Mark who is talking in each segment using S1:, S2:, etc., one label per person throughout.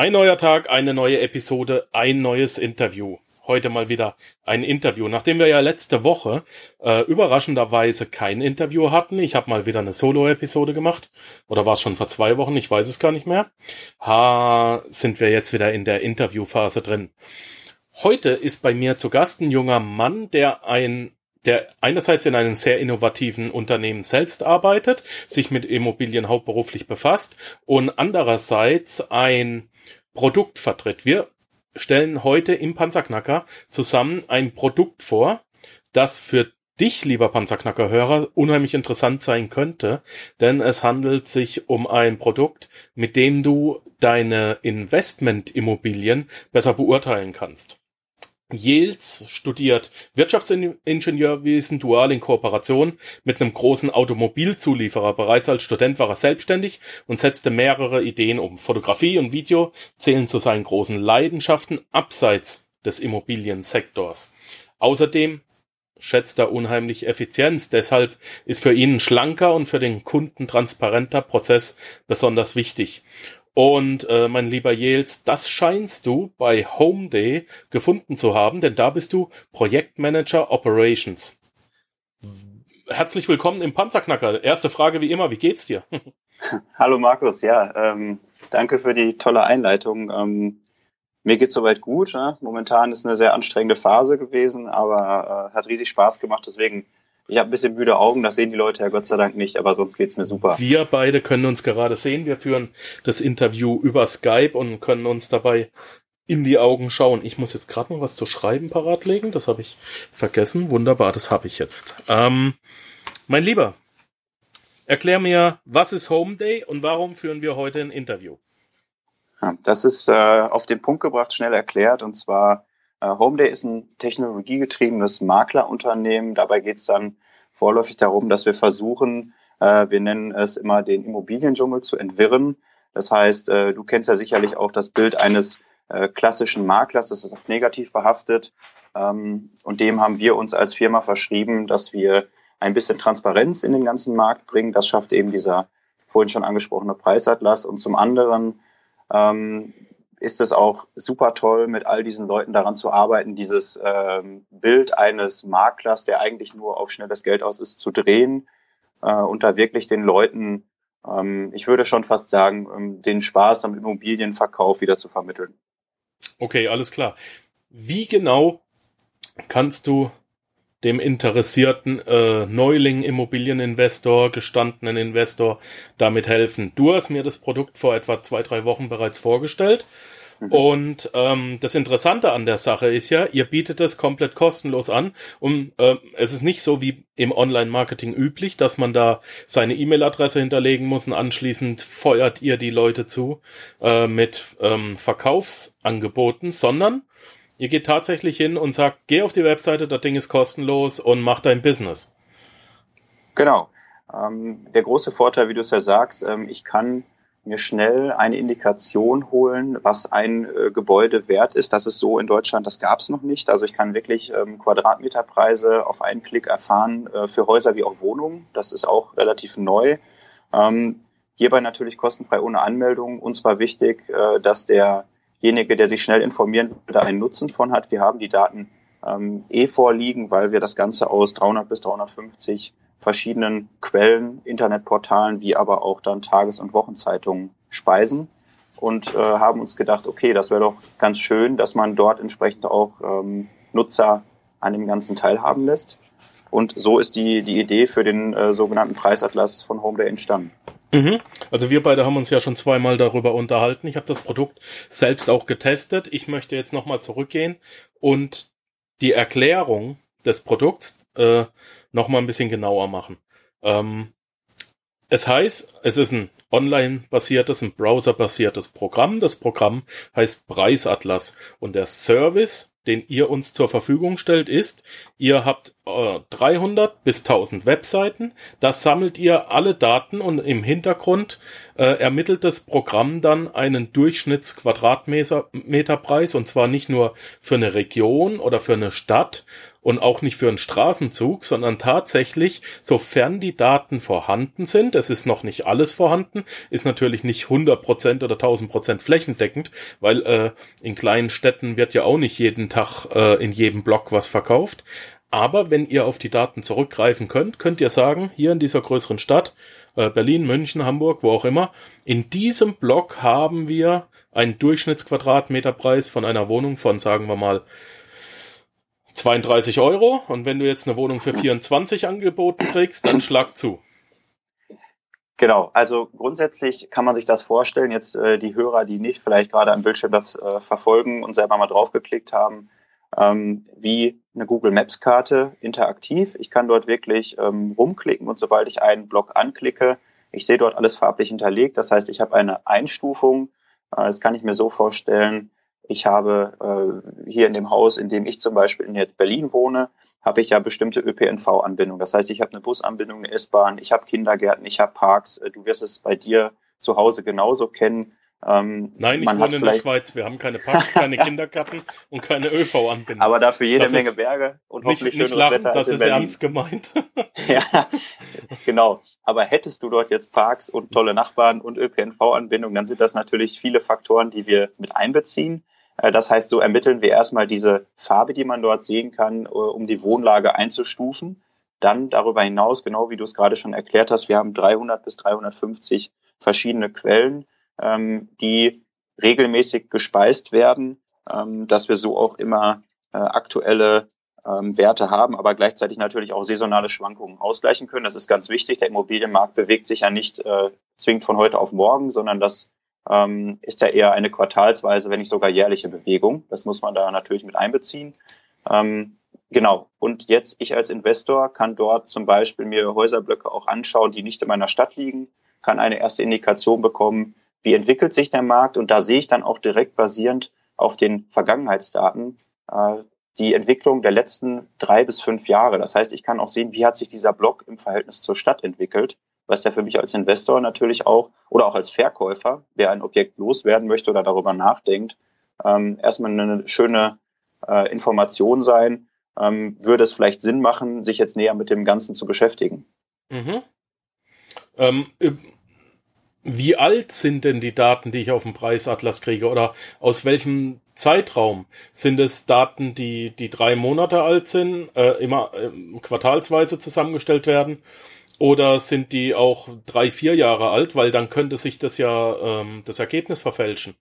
S1: Ein neuer Tag, eine neue Episode, ein neues Interview. Heute mal wieder ein Interview. Nachdem wir ja letzte Woche äh, überraschenderweise kein Interview hatten, ich habe mal wieder eine Solo-Episode gemacht, oder war es schon vor zwei Wochen, ich weiß es gar nicht mehr, ha, sind wir jetzt wieder in der Interviewphase drin. Heute ist bei mir zu Gast ein junger Mann, der ein der einerseits in einem sehr innovativen Unternehmen selbst arbeitet, sich mit Immobilien hauptberuflich befasst und andererseits ein Produkt vertritt. Wir stellen heute im Panzerknacker zusammen ein Produkt vor, das für dich, lieber Panzerknacker-Hörer, unheimlich interessant sein könnte, denn es handelt sich um ein Produkt, mit dem du deine Investmentimmobilien besser beurteilen kannst. Yales studiert Wirtschaftsingenieurwesen dual in Kooperation mit einem großen Automobilzulieferer. Bereits als Student war er selbstständig und setzte mehrere Ideen um. Fotografie und Video zählen zu seinen großen Leidenschaften abseits des Immobiliensektors. Außerdem schätzt er unheimlich Effizienz. Deshalb ist für ihn ein schlanker und für den Kunden transparenter Prozess besonders wichtig. Und äh, mein lieber Jels, das scheinst du bei Home Day gefunden zu haben, denn da bist du Projektmanager Operations. Herzlich willkommen im Panzerknacker. Erste Frage wie immer, wie geht's dir?
S2: Hallo Markus, ja, ähm, danke für die tolle Einleitung. Ähm, mir geht's soweit gut. Ne? Momentan ist eine sehr anstrengende Phase gewesen, aber äh, hat riesig Spaß gemacht. Deswegen ich habe ein bisschen müde Augen, das sehen die Leute ja Gott sei Dank nicht, aber sonst geht's mir super.
S1: Wir beide können uns gerade sehen. Wir führen das Interview über Skype und können uns dabei in die Augen schauen. Ich muss jetzt gerade noch was zu schreiben parat legen. Das habe ich vergessen. Wunderbar, das habe ich jetzt. Ähm, mein Lieber, erklär mir, was ist Home Day und warum führen wir heute ein Interview?
S2: Ja, das ist äh, auf den Punkt gebracht, schnell erklärt. Und zwar Homeday ist ein technologiegetriebenes Maklerunternehmen. Dabei geht es dann vorläufig darum, dass wir versuchen, äh, wir nennen es immer den Immobiliendschungel zu entwirren. Das heißt, äh, du kennst ja sicherlich auch das Bild eines klassischen Maklers, das ist oft negativ behaftet. Ähm, und dem haben wir uns als Firma verschrieben, dass wir ein bisschen Transparenz in den ganzen Markt bringen. Das schafft eben dieser vorhin schon angesprochene Preisatlas. Und zum anderen ähm, ist es auch super toll, mit all diesen Leuten daran zu arbeiten, dieses ähm, Bild eines Maklers, der eigentlich nur auf schnelles Geld aus ist, zu drehen äh, und da wirklich den Leuten, ähm, ich würde schon fast sagen, ähm, den Spaß am Immobilienverkauf wieder zu vermitteln.
S1: Okay, alles klar. Wie genau kannst du dem interessierten äh, Neuling Immobilieninvestor, gestandenen Investor damit helfen. Du hast mir das Produkt vor etwa zwei, drei Wochen bereits vorgestellt. Mhm. Und ähm, das Interessante an der Sache ist ja, ihr bietet es komplett kostenlos an. Und äh, es ist nicht so wie im Online-Marketing üblich, dass man da seine E-Mail-Adresse hinterlegen muss und anschließend feuert ihr die Leute zu äh, mit ähm, Verkaufsangeboten, sondern Ihr geht tatsächlich hin und sagt, geh auf die Webseite, das Ding ist kostenlos und mach dein Business.
S2: Genau. Ähm, der große Vorteil, wie du es ja sagst, ähm, ich kann mir schnell eine Indikation holen, was ein äh, Gebäude wert ist. Das ist so in Deutschland, das gab es noch nicht. Also ich kann wirklich ähm, Quadratmeterpreise auf einen Klick erfahren äh, für Häuser wie auch Wohnungen. Das ist auch relativ neu. Ähm, hierbei natürlich kostenfrei ohne Anmeldung. Uns war wichtig, äh, dass der derjenige, der sich schnell informieren will, da einen Nutzen von hat. Wir haben die Daten ähm, eh vorliegen, weil wir das Ganze aus 300 bis 350 verschiedenen Quellen, Internetportalen, wie aber auch dann Tages- und Wochenzeitungen speisen und äh, haben uns gedacht, okay, das wäre doch ganz schön, dass man dort entsprechend auch ähm, Nutzer an dem ganzen teilhaben lässt. Und so ist die, die Idee für den äh, sogenannten Preisatlas von Homeday entstanden.
S1: Mhm. Also wir beide haben uns ja schon zweimal darüber unterhalten. Ich habe das Produkt selbst auch getestet. Ich möchte jetzt nochmal zurückgehen und die Erklärung des Produkts äh, nochmal ein bisschen genauer machen. Ähm, Es heißt, es ist ein online-basiertes, ein browser-basiertes Programm. Das Programm heißt Preisatlas und der Service, den ihr uns zur Verfügung stellt, ist, ihr habt äh, 300 bis 1000 Webseiten, das sammelt ihr alle Daten und im Hintergrund äh, ermittelt das Programm dann einen Durchschnittsquadratmeterpreis und zwar nicht nur für eine Region oder für eine Stadt, und auch nicht für einen Straßenzug, sondern tatsächlich, sofern die Daten vorhanden sind, es ist noch nicht alles vorhanden, ist natürlich nicht 100% oder 1000% flächendeckend, weil äh, in kleinen Städten wird ja auch nicht jeden Tag äh, in jedem Block was verkauft. Aber wenn ihr auf die Daten zurückgreifen könnt, könnt ihr sagen, hier in dieser größeren Stadt, äh, Berlin, München, Hamburg, wo auch immer, in diesem Block haben wir einen Durchschnittsquadratmeterpreis von einer Wohnung von, sagen wir mal, 32 Euro und wenn du jetzt eine Wohnung für 24 angeboten kriegst, dann schlag zu.
S2: Genau, also grundsätzlich kann man sich das vorstellen, jetzt äh, die Hörer, die nicht vielleicht gerade am Bildschirm das äh, verfolgen und selber mal draufgeklickt haben, ähm, wie eine Google Maps Karte interaktiv. Ich kann dort wirklich ähm, rumklicken und sobald ich einen Block anklicke, ich sehe dort alles farblich hinterlegt. Das heißt, ich habe eine Einstufung. Äh, das kann ich mir so vorstellen, ich habe äh, hier in dem Haus, in dem ich zum Beispiel in jetzt Berlin wohne, habe ich ja bestimmte ÖPNV-Anbindungen. Das heißt, ich habe eine Busanbindung, eine S-Bahn, ich habe Kindergärten, ich habe Parks. Äh, du wirst es bei dir zu Hause genauso kennen.
S1: Ähm, Nein, ich wohne in der Schweiz. Wir haben keine Parks, keine Kindergärten und keine ÖV-Anbindung.
S2: Aber dafür jede das Menge Berge
S1: und nicht, hoffentlich nicht lachen, Wetter. Das ist Berlin. ernst gemeint.
S2: ja, genau. Aber hättest du dort jetzt Parks und tolle Nachbarn und ÖPNV-Anbindung, dann sind das natürlich viele Faktoren, die wir mit einbeziehen. Äh, das heißt, so ermitteln wir erstmal diese Farbe, die man dort sehen kann, äh, um die Wohnlage einzustufen. Dann darüber hinaus, genau wie du es gerade schon erklärt hast, wir haben 300 bis 350 verschiedene Quellen, ähm, die regelmäßig gespeist werden, ähm, dass wir so auch immer äh, aktuelle ähm, Werte haben, aber gleichzeitig natürlich auch saisonale Schwankungen ausgleichen können. Das ist ganz wichtig. Der Immobilienmarkt bewegt sich ja nicht zwingend von heute auf morgen, sondern das ähm, ist ja eher eine quartalsweise, wenn nicht sogar jährliche Bewegung. Das muss man da natürlich mit einbeziehen. Ähm, genau. Und jetzt ich als Investor kann dort zum Beispiel mir Häuserblöcke auch anschauen, die nicht in meiner Stadt liegen, kann eine erste Indikation bekommen, wie entwickelt sich der Markt. Und da sehe ich dann auch direkt basierend auf den Vergangenheitsdaten äh, die Entwicklung der letzten drei bis fünf Jahre. Das heißt, ich kann auch sehen, wie hat sich dieser Block im Verhältnis zur Stadt entwickelt was ja für mich als Investor natürlich auch oder auch als Verkäufer, der ein Objekt loswerden möchte oder darüber nachdenkt, ähm, erstmal eine schöne äh, Information sein. Ähm, würde es vielleicht Sinn machen, sich jetzt näher mit dem Ganzen zu beschäftigen?
S1: Mhm. Ähm, wie alt sind denn die Daten, die ich auf dem Preisatlas kriege? Oder aus welchem Zeitraum sind es Daten, die, die drei Monate alt sind, äh, immer äh, quartalsweise zusammengestellt werden? Oder sind die auch drei, vier Jahre alt? Weil dann könnte sich das ja ähm, das Ergebnis verfälschen.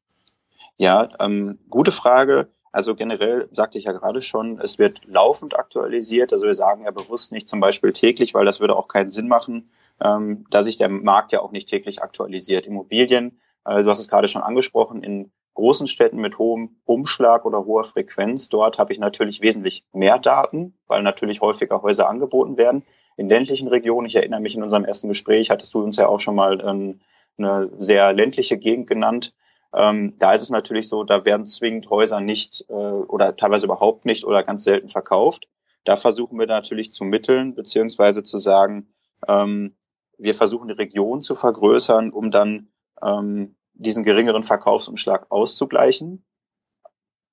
S2: Ja, ähm, gute Frage. Also generell sagte ich ja gerade schon, es wird laufend aktualisiert. Also wir sagen ja bewusst nicht zum Beispiel täglich, weil das würde auch keinen Sinn machen, ähm, da sich der Markt ja auch nicht täglich aktualisiert. Immobilien, äh, du hast es gerade schon angesprochen, in großen Städten mit hohem Umschlag oder hoher Frequenz, dort habe ich natürlich wesentlich mehr Daten, weil natürlich häufiger Häuser angeboten werden in ländlichen Regionen, ich erinnere mich in unserem ersten Gespräch, hattest du uns ja auch schon mal ähm, eine sehr ländliche Gegend genannt. Ähm, da ist es natürlich so, da werden zwingend Häuser nicht äh, oder teilweise überhaupt nicht oder ganz selten verkauft. Da versuchen wir natürlich zu mitteln, beziehungsweise zu sagen, ähm, wir versuchen die Region zu vergrößern, um dann ähm, diesen geringeren Verkaufsumschlag auszugleichen.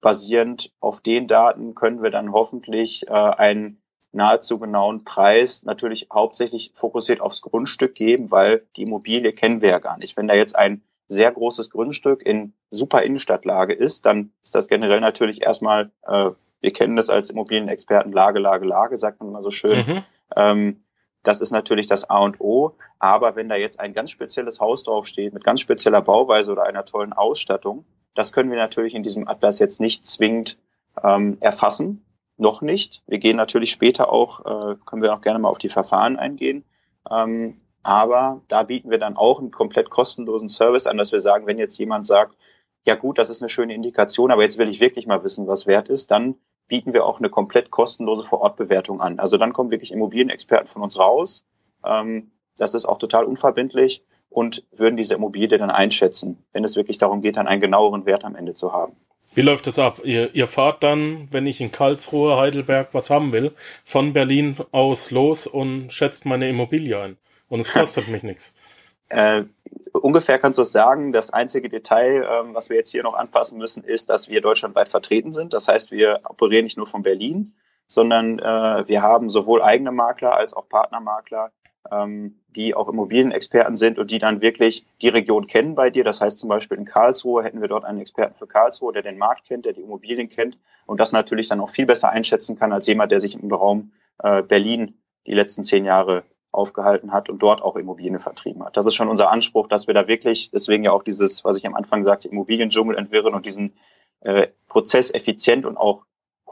S2: Basierend auf den Daten können wir dann hoffentlich äh, ein nahezu genauen Preis natürlich hauptsächlich fokussiert aufs Grundstück geben, weil die Immobilie kennen wir ja gar nicht. Wenn da jetzt ein sehr großes Grundstück in super Innenstadtlage ist, dann ist das generell natürlich erstmal, äh, wir kennen das als Immobilienexperten, Lage, Lage, Lage, sagt man immer so schön. Mhm. Ähm, das ist natürlich das A und O. Aber wenn da jetzt ein ganz spezielles Haus draufsteht, mit ganz spezieller Bauweise oder einer tollen Ausstattung, das können wir natürlich in diesem Atlas jetzt nicht zwingend ähm, erfassen noch nicht. Wir gehen natürlich später auch, äh, können wir auch gerne mal auf die Verfahren eingehen. Ähm, aber da bieten wir dann auch einen komplett kostenlosen Service an, dass wir sagen, wenn jetzt jemand sagt, ja gut, das ist eine schöne Indikation, aber jetzt will ich wirklich mal wissen, was wert ist, dann bieten wir auch eine komplett kostenlose Vorortbewertung an. Also dann kommen wirklich Immobilienexperten von uns raus, ähm, das ist auch total unverbindlich und würden diese Immobilie dann einschätzen, wenn es wirklich darum geht, dann einen genaueren Wert am Ende zu haben.
S1: Wie läuft das ab? Ihr, ihr fahrt dann, wenn ich in Karlsruhe, Heidelberg was haben will, von Berlin aus los und schätzt meine Immobilie ein. Und es kostet mich nichts.
S2: Äh, ungefähr kannst du es sagen. Das einzige Detail, ähm, was wir jetzt hier noch anpassen müssen, ist, dass wir deutschlandweit vertreten sind. Das heißt, wir operieren nicht nur von Berlin, sondern äh, wir haben sowohl eigene Makler als auch Partnermakler, ähm, die auch Immobilienexperten sind und die dann wirklich die Region kennen bei dir. Das heißt zum Beispiel in Karlsruhe hätten wir dort einen Experten für Karlsruhe, der den Markt kennt, der die Immobilien kennt und das natürlich dann auch viel besser einschätzen kann als jemand, der sich im Raum äh, Berlin die letzten zehn Jahre aufgehalten hat und dort auch Immobilien vertrieben hat. Das ist schon unser Anspruch, dass wir da wirklich, deswegen ja auch dieses, was ich am Anfang sagte, Immobiliendschungel entwirren und diesen äh, Prozess effizient und auch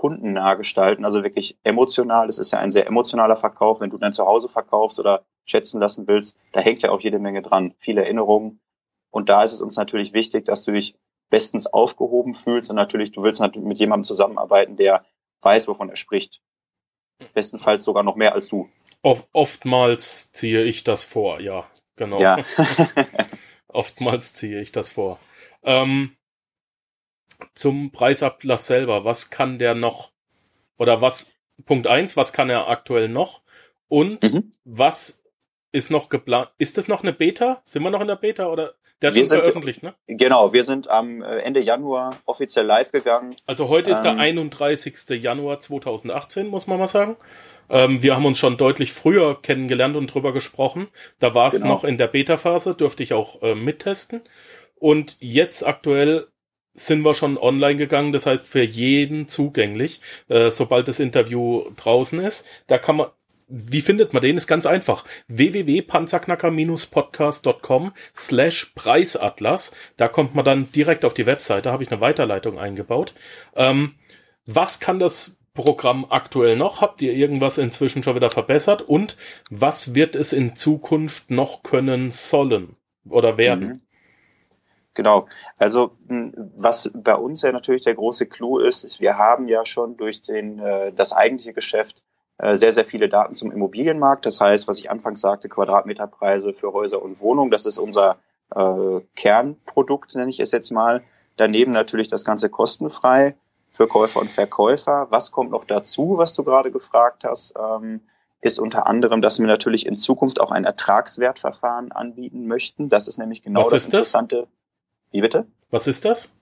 S2: kundennah gestalten, also wirklich emotional. Es ist ja ein sehr emotionaler Verkauf. Wenn du dein Zuhause verkaufst oder schätzen lassen willst, da hängt ja auch jede Menge dran, viele Erinnerungen. Und da ist es uns natürlich wichtig, dass du dich bestens aufgehoben fühlst und natürlich, du willst natürlich mit jemandem zusammenarbeiten, der weiß, wovon er spricht. Bestenfalls sogar noch mehr als du.
S1: Oft, oftmals ziehe ich das vor, ja, genau.
S2: Ja.
S1: oftmals ziehe ich das vor. Ähm, zum Preisablass selber, was kann der noch? Oder was, Punkt eins, was kann er aktuell noch? Und mhm. was ist noch geplant? Ist das noch eine Beta? Sind wir noch in der Beta oder der hat wir schon veröffentlicht, ne?
S2: Genau, wir sind am äh, Ende Januar offiziell live gegangen.
S1: Also heute ist der 31. Ähm, Januar 2018, muss man mal sagen. Ähm, wir haben uns schon deutlich früher kennengelernt und drüber gesprochen. Da war es genau. noch in der Beta-Phase, durfte ich auch äh, mittesten. Und jetzt aktuell sind wir schon online gegangen, das heißt für jeden zugänglich, äh, sobald das Interview draußen ist. Da kann man, wie findet man den? Ist ganz einfach. www.panzerknacker-podcast.com slash Preisatlas. Da kommt man dann direkt auf die Webseite, habe ich eine Weiterleitung eingebaut. Ähm, was kann das Programm aktuell noch? Habt ihr irgendwas inzwischen schon wieder verbessert? Und was wird es in Zukunft noch können sollen oder werden? Mhm.
S2: Genau. Also was bei uns ja natürlich der große Clou ist, ist, wir haben ja schon durch den, äh, das eigentliche Geschäft äh, sehr, sehr viele Daten zum Immobilienmarkt. Das heißt, was ich anfangs sagte, Quadratmeterpreise für Häuser und Wohnungen, das ist unser äh, Kernprodukt, nenne ich es jetzt mal. Daneben natürlich das Ganze kostenfrei für Käufer und Verkäufer. Was kommt noch dazu, was du gerade gefragt hast? Ähm, ist unter anderem, dass wir natürlich in Zukunft auch ein Ertragswertverfahren anbieten möchten. Das ist nämlich genau
S1: was
S2: das Interessante.
S1: Das?
S2: Wie bitte?
S1: Was ist das?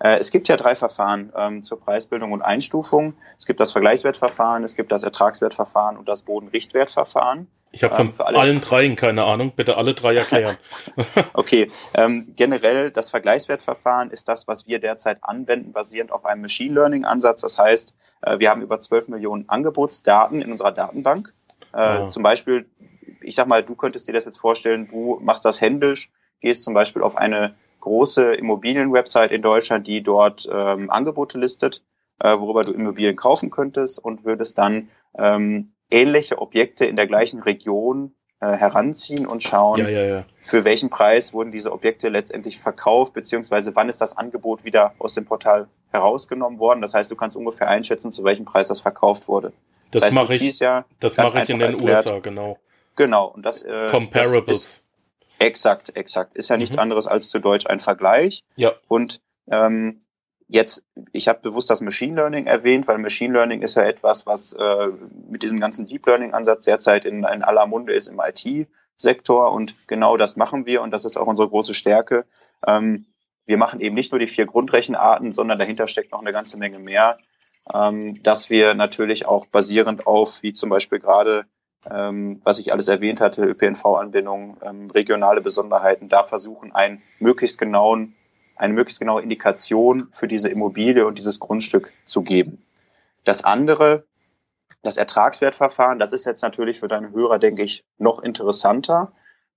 S2: Äh, es gibt ja drei Verfahren ähm, zur Preisbildung und Einstufung. Es gibt das Vergleichswertverfahren, es gibt das Ertragswertverfahren und das Bodenrichtwertverfahren.
S1: Ich habe von ähm, allen dreien keine Ahnung. Bitte alle drei erklären.
S2: okay. Ähm, generell das Vergleichswertverfahren ist das, was wir derzeit anwenden, basierend auf einem Machine Learning Ansatz. Das heißt, äh, wir haben über 12 Millionen Angebotsdaten in unserer Datenbank. Äh, ah. Zum Beispiel, ich sag mal, du könntest dir das jetzt vorstellen, du machst das händisch, gehst zum Beispiel auf eine große Immobilienwebsite in Deutschland, die dort ähm, Angebote listet, äh, worüber du Immobilien kaufen könntest und würdest dann ähm, ähnliche Objekte in der gleichen Region äh, heranziehen und schauen,
S1: ja, ja, ja.
S2: für welchen Preis wurden diese Objekte letztendlich verkauft, beziehungsweise wann ist das Angebot wieder aus dem Portal herausgenommen worden. Das heißt, du kannst ungefähr einschätzen, zu welchem Preis das verkauft wurde.
S1: Das, das heißt, mache ich, ja das mache ich in den erklärt, USA, genau.
S2: Genau. Und das,
S1: äh, Comparables. Das ist,
S2: Exakt, exakt. Ist ja nichts mhm. anderes als zu Deutsch ein Vergleich.
S1: Ja.
S2: Und ähm, jetzt, ich habe bewusst das Machine Learning erwähnt, weil Machine Learning ist ja etwas, was äh, mit diesem ganzen Deep Learning-Ansatz derzeit in, in aller Munde ist im IT-Sektor. Und genau das machen wir und das ist auch unsere große Stärke. Ähm, wir machen eben nicht nur die vier Grundrechenarten, sondern dahinter steckt noch eine ganze Menge mehr, ähm, dass wir natürlich auch basierend auf, wie zum Beispiel gerade ähm, was ich alles erwähnt hatte, ÖPNV-Anbindung, ähm, regionale Besonderheiten, da versuchen, einen möglichst genauen, eine möglichst genaue Indikation für diese Immobilie und dieses Grundstück zu geben. Das andere, das Ertragswertverfahren, das ist jetzt natürlich für deine Hörer, denke ich, noch interessanter,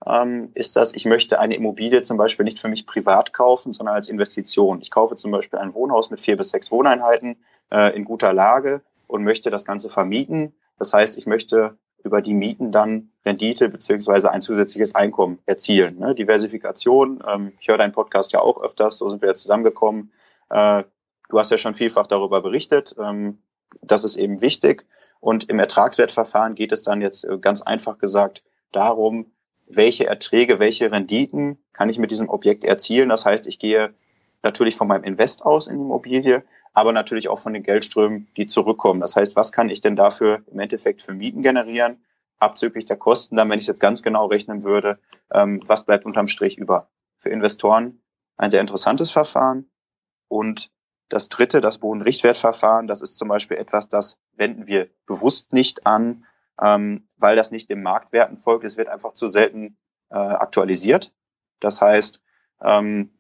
S2: ähm, ist das, ich möchte eine Immobilie zum Beispiel nicht für mich privat kaufen, sondern als Investition. Ich kaufe zum Beispiel ein Wohnhaus mit vier bis sechs Wohneinheiten äh, in guter Lage und möchte das Ganze vermieten. Das heißt, ich möchte über die Mieten dann Rendite beziehungsweise ein zusätzliches Einkommen erzielen. Ne? Diversifikation, ähm, ich höre deinen Podcast ja auch öfters, so sind wir ja zusammengekommen. Äh, du hast ja schon vielfach darüber berichtet. Ähm, das ist eben wichtig. Und im Ertragswertverfahren geht es dann jetzt äh, ganz einfach gesagt darum, welche Erträge, welche Renditen kann ich mit diesem Objekt erzielen. Das heißt, ich gehe natürlich von meinem Invest aus in die Immobilie, aber natürlich auch von den Geldströmen, die zurückkommen. Das heißt, was kann ich denn dafür im Endeffekt für Mieten generieren, abzüglich der Kosten, dann, wenn ich jetzt ganz genau rechnen würde, ähm, was bleibt unterm Strich über? Für Investoren ein sehr interessantes Verfahren. Und das dritte, das Bodenrichtwertverfahren, das ist zum Beispiel etwas, das wenden wir bewusst nicht an, ähm, weil das nicht dem Marktwerten folgt. Es wird einfach zu selten äh, aktualisiert. Das heißt, ähm,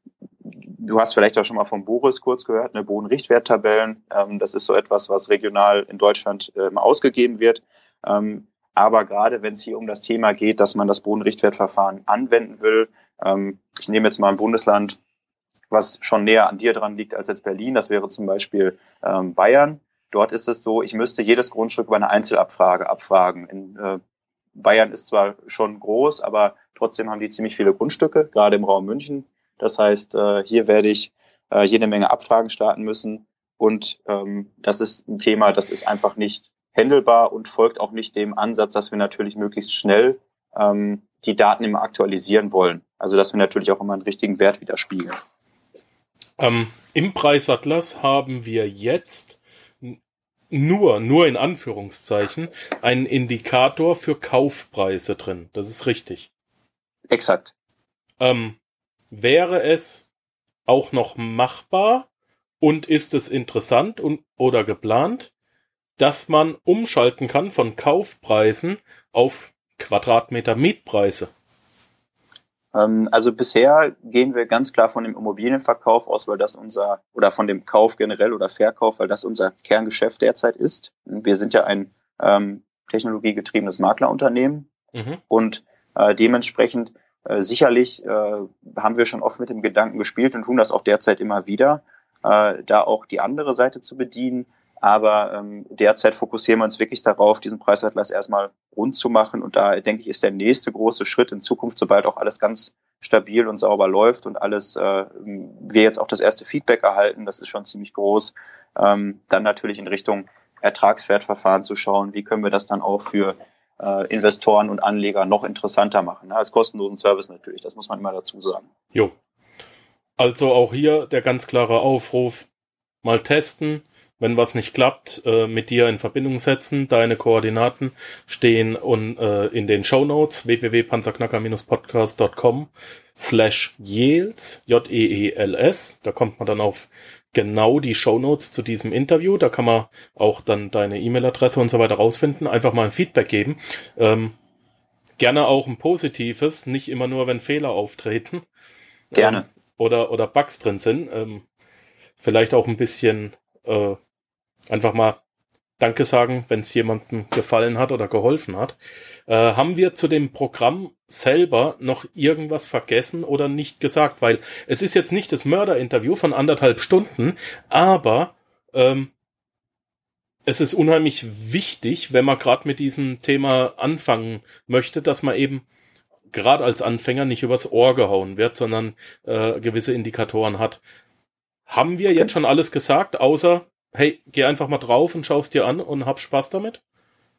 S2: du hast vielleicht auch schon mal von Boris kurz gehört, eine Bodenrichtwerttabellen. Ähm, das ist so etwas, was regional in Deutschland äh, ausgegeben wird. Ähm, aber gerade wenn es hier um das Thema geht, dass man das Bodenrichtwertverfahren anwenden will, ähm, ich nehme jetzt mal ein Bundesland, was schon näher an dir dran liegt als jetzt Berlin, das wäre zum Beispiel ähm, Bayern. Dort ist es so, ich müsste jedes Grundstück über eine Einzelabfrage abfragen. In, äh, Bayern ist zwar schon groß, aber trotzdem haben die ziemlich viele Grundstücke, gerade im Raum München. Das heißt, äh, hier werde ich äh, jede Menge Abfragen starten müssen. Und ähm, das ist ein Thema, das ist einfach nicht händelbar und folgt auch nicht dem Ansatz, dass wir natürlich möglichst schnell ähm, die Daten immer aktualisieren wollen. Also dass wir natürlich auch immer einen richtigen Wert widerspiegeln.
S1: Ähm, Im Preisatlas haben wir jetzt nur, nur in Anführungszeichen, einen Indikator für Kaufpreise drin. Das ist richtig.
S2: Exakt.
S1: Ähm, wäre es auch noch machbar und ist es interessant und oder geplant, dass man umschalten kann von Kaufpreisen auf Quadratmeter Mietpreise?
S2: Ähm, also bisher gehen wir ganz klar von dem Immobilienverkauf aus, weil das unser, oder von dem Kauf generell oder Verkauf, weil das unser Kerngeschäft derzeit ist. Wir sind ja ein ähm, technologiegetriebenes Maklerunternehmen mhm. und äh, dementsprechend äh, sicherlich äh, haben wir schon oft mit dem Gedanken gespielt und tun das auch derzeit immer wieder, äh, da auch die andere Seite zu bedienen. Aber ähm, derzeit fokussieren wir uns wirklich darauf, diesen Preisatlas erstmal rund zu machen. Und da denke ich, ist der nächste große Schritt in Zukunft, sobald auch alles ganz stabil und sauber läuft und alles, äh, wir jetzt auch das erste Feedback erhalten, das ist schon ziemlich groß, ähm, dann natürlich in Richtung Ertragswertverfahren zu schauen, wie können wir das dann auch für äh, Investoren und Anleger noch interessanter machen. Ne? Als kostenlosen Service natürlich, das muss man immer dazu sagen.
S1: Jo. Also auch hier der ganz klare Aufruf, mal testen, wenn was nicht klappt, äh, mit dir in Verbindung setzen. Deine Koordinaten stehen äh, in den Show Notes www.panzerknacker-podcast.com slash Yales, J-E-E-L-S. Da kommt man dann auf genau die Show Notes zu diesem Interview. Da kann man auch dann deine E-Mail-Adresse und so weiter rausfinden. Einfach mal ein Feedback geben. Ähm, gerne auch ein positives, nicht immer nur, wenn Fehler auftreten.
S2: Gerne. Ähm,
S1: oder, oder Bugs drin sind. Ähm, vielleicht auch ein bisschen äh, einfach mal Danke sagen, wenn es jemandem gefallen hat oder geholfen hat. Äh, haben wir zu dem Programm selber noch irgendwas vergessen oder nicht gesagt? Weil es ist jetzt nicht das Mörderinterview von anderthalb Stunden, aber ähm, es ist unheimlich wichtig, wenn man gerade mit diesem Thema anfangen möchte, dass man eben gerade als Anfänger nicht übers Ohr gehauen wird, sondern äh, gewisse Indikatoren hat. Haben wir jetzt schon alles gesagt, außer hey, geh einfach mal drauf und schaust dir an und hab Spaß damit?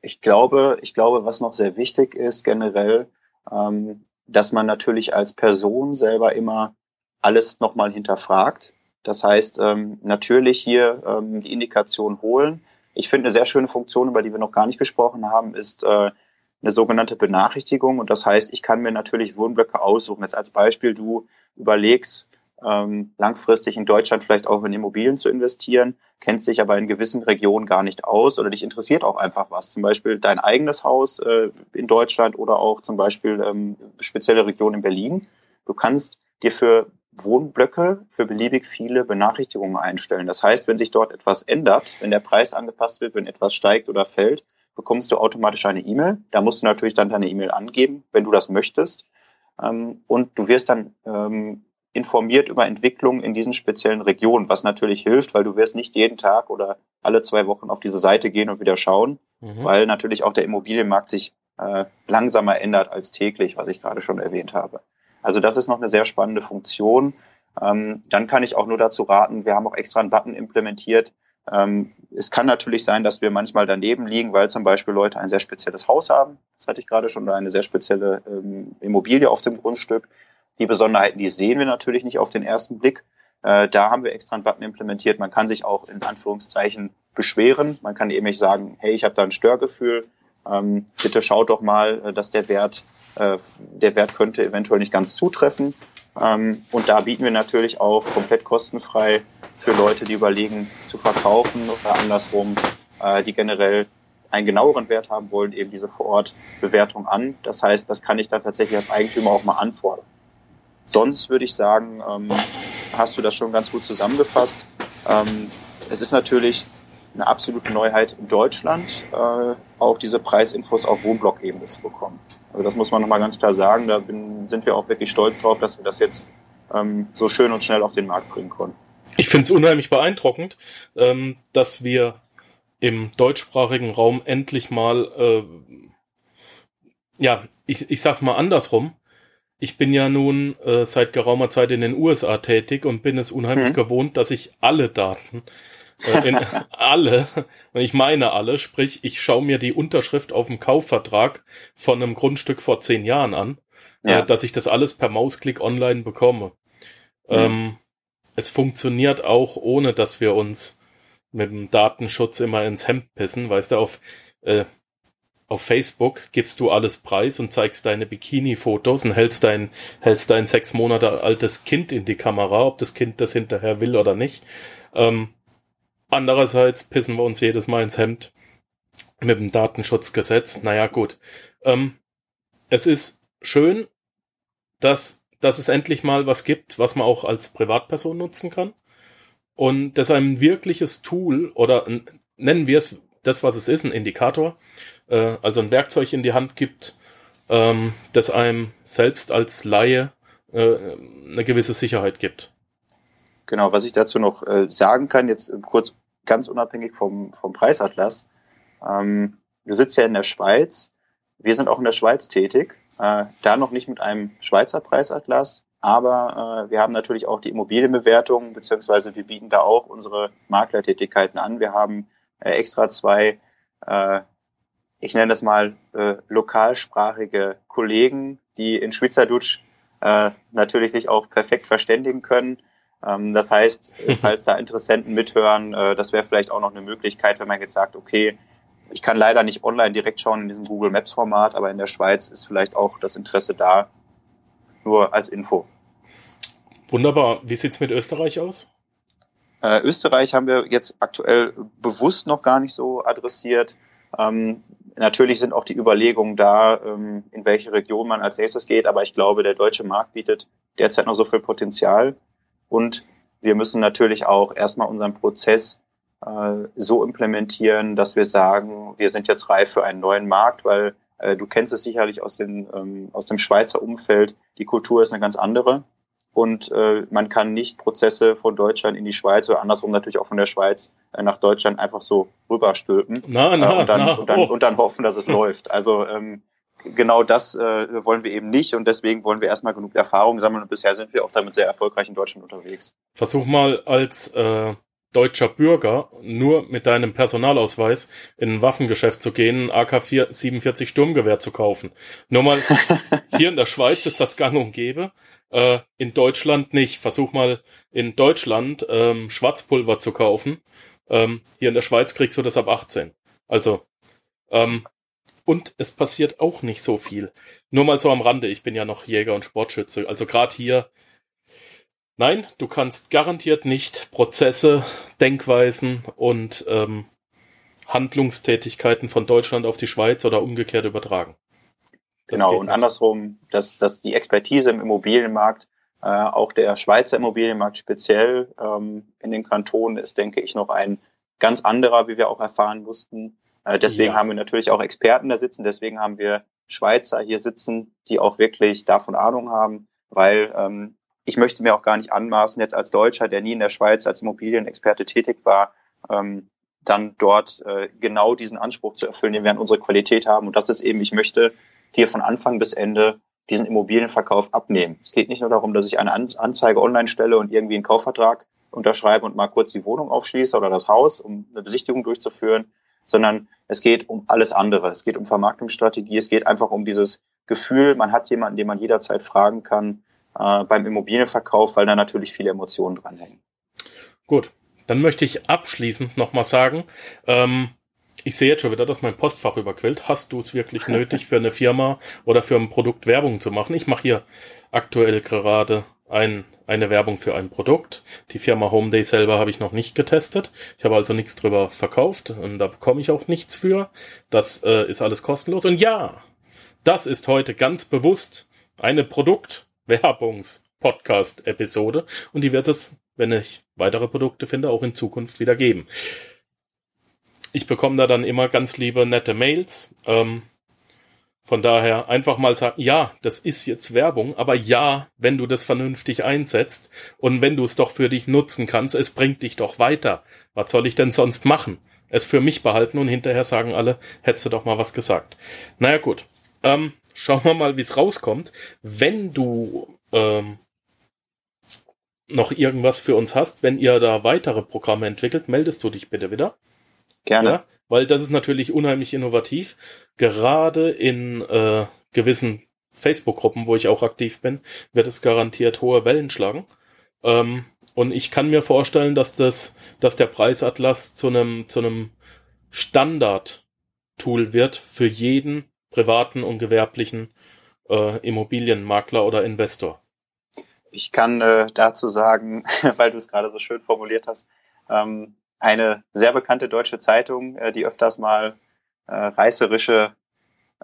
S2: Ich glaube, ich glaube, was noch sehr wichtig ist generell, ähm, dass man natürlich als Person selber immer alles nochmal hinterfragt. Das heißt, ähm, natürlich hier ähm, die Indikation holen. Ich finde, eine sehr schöne Funktion, über die wir noch gar nicht gesprochen haben, ist äh, eine sogenannte Benachrichtigung. Und das heißt, ich kann mir natürlich Wohnblöcke aussuchen. Jetzt als Beispiel, du überlegst, ähm, langfristig in Deutschland vielleicht auch in Immobilien zu investieren, kennt sich aber in gewissen Regionen gar nicht aus oder dich interessiert auch einfach was. Zum Beispiel dein eigenes Haus äh, in Deutschland oder auch zum Beispiel ähm, spezielle Regionen in Berlin. Du kannst dir für Wohnblöcke für beliebig viele Benachrichtigungen einstellen. Das heißt, wenn sich dort etwas ändert, wenn der Preis angepasst wird, wenn etwas steigt oder fällt, bekommst du automatisch eine E-Mail. Da musst du natürlich dann deine E-Mail angeben, wenn du das möchtest. Ähm, und du wirst dann ähm, informiert über Entwicklungen in diesen speziellen Regionen, was natürlich hilft, weil du wirst nicht jeden Tag oder alle zwei Wochen auf diese Seite gehen und wieder schauen, mhm. weil natürlich auch der Immobilienmarkt sich äh, langsamer ändert als täglich, was ich gerade schon erwähnt habe. Also das ist noch eine sehr spannende Funktion. Ähm, dann kann ich auch nur dazu raten, wir haben auch extra einen Button implementiert, Ähm, es kann natürlich sein, dass wir manchmal daneben liegen, weil zum Beispiel Leute ein sehr spezielles Haus haben. Das hatte ich gerade schon, oder eine sehr spezielle ähm, Immobilie auf dem Grundstück. Die Besonderheiten, die sehen wir natürlich nicht auf den ersten Blick. Äh, da haben wir extra einen Button implementiert. Man kann sich auch in Anführungszeichen beschweren. Man kann eben nicht sagen, hey, ich habe da ein Störgefühl. Ähm, bitte schaut doch mal, äh, dass der Wert, äh, der Wert könnte eventuell nicht ganz zutreffen. Ähm, und da bieten wir natürlich auch komplett kostenfrei für Leute, die überlegen zu verkaufen oder andersrum, äh, die generell einen genaueren Wert haben wollen, eben diese Vorortbewertung an. Das heißt, das kann ich dann tatsächlich als Eigentümer auch mal anfordern. Sonst würde ich sagen, ähm, hast du das schon ganz gut zusammengefasst. Ähm, es ist natürlich eine absolute Neuheit in Deutschland, äh, auch diese Preisinfos auf Wohnblock-Ebene zu bekommen. Also das muss man nochmal ganz klar sagen. Da bin, sind wir auch wirklich stolz drauf, dass wir das jetzt ähm, so schön und schnell auf den Markt bringen konnten.
S1: Ich finde es unheimlich beeindruckend, ähm, dass wir im deutschsprachigen Raum endlich mal, äh, ja, ich, ich sag's mal andersrum. Ich bin ja nun äh, seit geraumer Zeit in den USA tätig und bin es unheimlich mhm. gewohnt, dass ich alle Daten äh, in alle, ich meine alle, sprich, ich schaue mir die Unterschrift auf dem Kaufvertrag von einem Grundstück vor zehn Jahren an, äh, ja. äh, dass ich das alles per Mausklick online bekomme. Mhm. Ähm, es funktioniert auch, ohne dass wir uns mit dem Datenschutz immer ins Hemd pissen. Weißt du, auf, äh, auf Facebook gibst du alles preis und zeigst deine Bikini-Fotos und hältst dein, hältst dein sechs Monate altes Kind in die Kamera, ob das Kind das hinterher will oder nicht. Ähm, Andererseits pissen wir uns jedes Mal ins Hemd mit dem Datenschutzgesetz. Naja, gut. Ähm, es ist schön, dass, dass es endlich mal was gibt, was man auch als Privatperson nutzen kann. Und dass ein wirkliches Tool oder nennen wir es das, was es ist, ein Indikator, äh, also ein Werkzeug in die Hand gibt, ähm, das einem selbst als Laie äh, eine gewisse Sicherheit gibt.
S2: Genau, was ich dazu noch äh, sagen kann, jetzt kurz ganz unabhängig vom, vom Preisatlas. Ähm, du sitzt ja in der Schweiz. Wir sind auch in der Schweiz tätig. Äh, da noch nicht mit einem Schweizer Preisatlas, aber äh, wir haben natürlich auch die Immobilienbewertung, beziehungsweise wir bieten da auch unsere Maklertätigkeiten an. Wir haben äh, extra zwei, äh, ich nenne das mal äh, lokalsprachige Kollegen, die in Schweizerdeutsch äh, natürlich sich auch perfekt verständigen können ähm, das heißt, falls da Interessenten mithören, äh, das wäre vielleicht auch noch eine Möglichkeit, wenn man jetzt sagt, okay, ich kann leider nicht online direkt schauen in diesem Google Maps Format, aber in der Schweiz ist vielleicht auch das Interesse da, nur als Info.
S1: Wunderbar. Wie sieht's mit Österreich aus?
S2: Äh, Österreich haben wir jetzt aktuell bewusst noch gar nicht so adressiert. Ähm, natürlich sind auch die Überlegungen da, ähm, in welche Region man als nächstes geht, aber ich glaube, der deutsche Markt bietet derzeit noch so viel Potenzial. Und wir müssen natürlich auch erstmal unseren Prozess äh, so implementieren, dass wir sagen, wir sind jetzt reif für einen neuen Markt, weil äh, du kennst es sicherlich aus, den, ähm, aus dem Schweizer Umfeld, die Kultur ist eine ganz andere. Und äh, man kann nicht Prozesse von Deutschland in die Schweiz oder andersrum natürlich auch von der Schweiz äh, nach Deutschland einfach so rüberstülpen
S1: na, na,
S2: äh, und, dann,
S1: na,
S2: und, dann, oh. und dann hoffen, dass es läuft. Also ähm, genau das äh, wollen wir eben nicht und deswegen wollen wir erstmal genug Erfahrung sammeln und bisher sind wir auch damit sehr erfolgreich in Deutschland unterwegs.
S1: Versuch mal als äh, deutscher Bürger nur mit deinem Personalausweis in ein Waffengeschäft zu gehen, ein AK-47 Sturmgewehr zu kaufen. Nur mal, hier in der Schweiz ist das gang und gäbe, äh, in Deutschland nicht. Versuch mal in Deutschland ähm, Schwarzpulver zu kaufen. Ähm, hier in der Schweiz kriegst du das ab 18. Also, ähm, und es passiert auch nicht so viel. Nur mal so am Rande, ich bin ja noch Jäger und Sportschütze. Also gerade hier, nein, du kannst garantiert nicht Prozesse, Denkweisen und ähm, Handlungstätigkeiten von Deutschland auf die Schweiz oder umgekehrt übertragen.
S2: Genau, und andersrum, dass, dass die Expertise im Immobilienmarkt, äh, auch der Schweizer Immobilienmarkt speziell ähm, in den Kantonen ist, denke ich, noch ein ganz anderer, wie wir auch erfahren mussten. Äh, deswegen ja. haben wir natürlich auch Experten da sitzen, deswegen haben wir Schweizer hier sitzen, die auch wirklich davon Ahnung haben, weil ähm, ich möchte mir auch gar nicht anmaßen, jetzt als Deutscher, der nie in der Schweiz als Immobilienexperte tätig war, ähm, dann dort äh, genau diesen Anspruch zu erfüllen, den wir an unsere Qualität haben. Und das ist eben, ich möchte dir von Anfang bis Ende diesen Immobilienverkauf abnehmen. Es geht nicht nur darum, dass ich eine Anzeige online stelle und irgendwie einen Kaufvertrag unterschreibe und mal kurz die Wohnung aufschließe oder das Haus, um eine Besichtigung durchzuführen, sondern es geht um alles andere. Es geht um Vermarktungsstrategie, es geht einfach um dieses Gefühl, man hat jemanden, den man jederzeit fragen kann äh, beim Immobilienverkauf, weil da natürlich viele Emotionen dranhängen.
S1: Gut, dann möchte ich abschließend nochmal sagen, ähm, ich sehe jetzt schon wieder, dass mein Postfach überquillt. Hast du es wirklich nötig, für eine Firma oder für ein Produkt Werbung zu machen? Ich mache hier aktuell gerade ein, eine Werbung für ein Produkt. Die Firma Homeday selber habe ich noch nicht getestet. Ich habe also nichts drüber verkauft und da bekomme ich auch nichts für. Das äh, ist alles kostenlos. Und ja, das ist heute ganz bewusst eine Produktwerbungs-Podcast-Episode und die wird es, wenn ich weitere Produkte finde, auch in Zukunft wieder geben ich bekomme da dann immer ganz liebe, nette Mails. Ähm, von daher einfach mal sagen, ja, das ist jetzt Werbung, aber ja, wenn du das vernünftig einsetzt und wenn du es doch für dich nutzen kannst, es bringt dich doch weiter. Was soll ich denn sonst machen? Es für mich behalten und hinterher sagen alle, hättest du doch mal was gesagt. Naja gut, ähm, schauen wir mal, wie es rauskommt. Wenn du ähm, noch irgendwas für uns hast, wenn ihr da weitere Programme entwickelt, meldest du dich bitte wieder.
S2: Gerne. Ja,
S1: weil das ist natürlich unheimlich innovativ. Gerade in äh, gewissen Facebook-Gruppen, wo ich auch aktiv bin, wird es garantiert hohe Wellen schlagen. Ähm, und ich kann mir vorstellen, dass das, dass der Preisatlas zu einem, zu einem Standard-Tool wird für jeden privaten und gewerblichen äh, Immobilienmakler oder Investor.
S2: Ich kann äh, dazu sagen, weil du es gerade so schön formuliert hast, ähm, eine sehr bekannte deutsche Zeitung, äh, die öfters mal äh, reißerische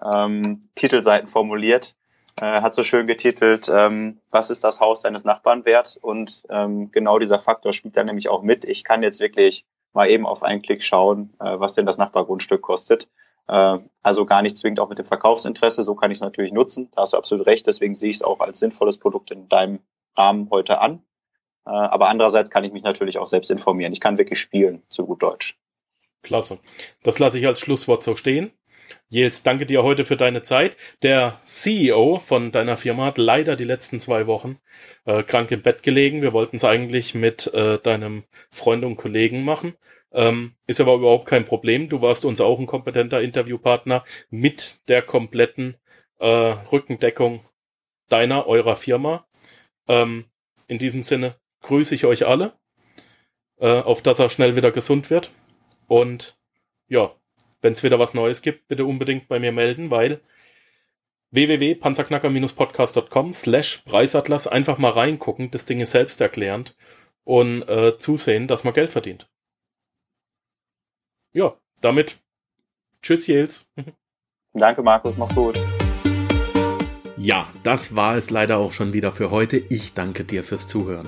S2: ähm, Titelseiten formuliert, äh, hat so schön getitelt, ähm, was ist das Haus deines Nachbarn wert? Und ähm, genau dieser Faktor spielt da nämlich auch mit. Ich kann jetzt wirklich mal eben auf einen Klick schauen, äh, was denn das Nachbargrundstück kostet. Äh, also gar nicht zwingend auch mit dem Verkaufsinteresse. So kann ich es natürlich nutzen. Da hast du absolut recht. Deswegen sehe ich es auch als sinnvolles Produkt in deinem Rahmen heute an. Äh, aber andererseits kann ich mich natürlich auch selbst informieren. Ich kann wirklich spielen, zu gut Deutsch.
S1: Klasse. Das lasse ich als Schlusswort so stehen. Jels, danke dir heute für deine Zeit. Der CEO von deiner Firma hat leider die letzten zwei Wochen äh, krank im Bett gelegen. Wir wollten es eigentlich mit äh, deinem Freund und Kollegen machen. Ähm, ist aber überhaupt kein Problem. Du warst uns auch ein kompetenter Interviewpartner mit der kompletten äh, Rückendeckung deiner, eurer Firma. Ähm, in diesem Sinne, grüße ich euch alle, äh, auf dass er schnell wieder gesund wird. Und ja, wenn es wieder was Neues gibt, bitte unbedingt bei mir melden, weil www.panzerknacker-podcast.com slash Preisatlas einfach mal reingucken, das Ding ist selbsterklärend und äh, zusehen, dass man Geld verdient. Ja, damit tschüss Jels.
S2: Danke Markus, mach's gut.
S1: Ja, das war es leider auch schon wieder für heute. Ich danke dir fürs Zuhören.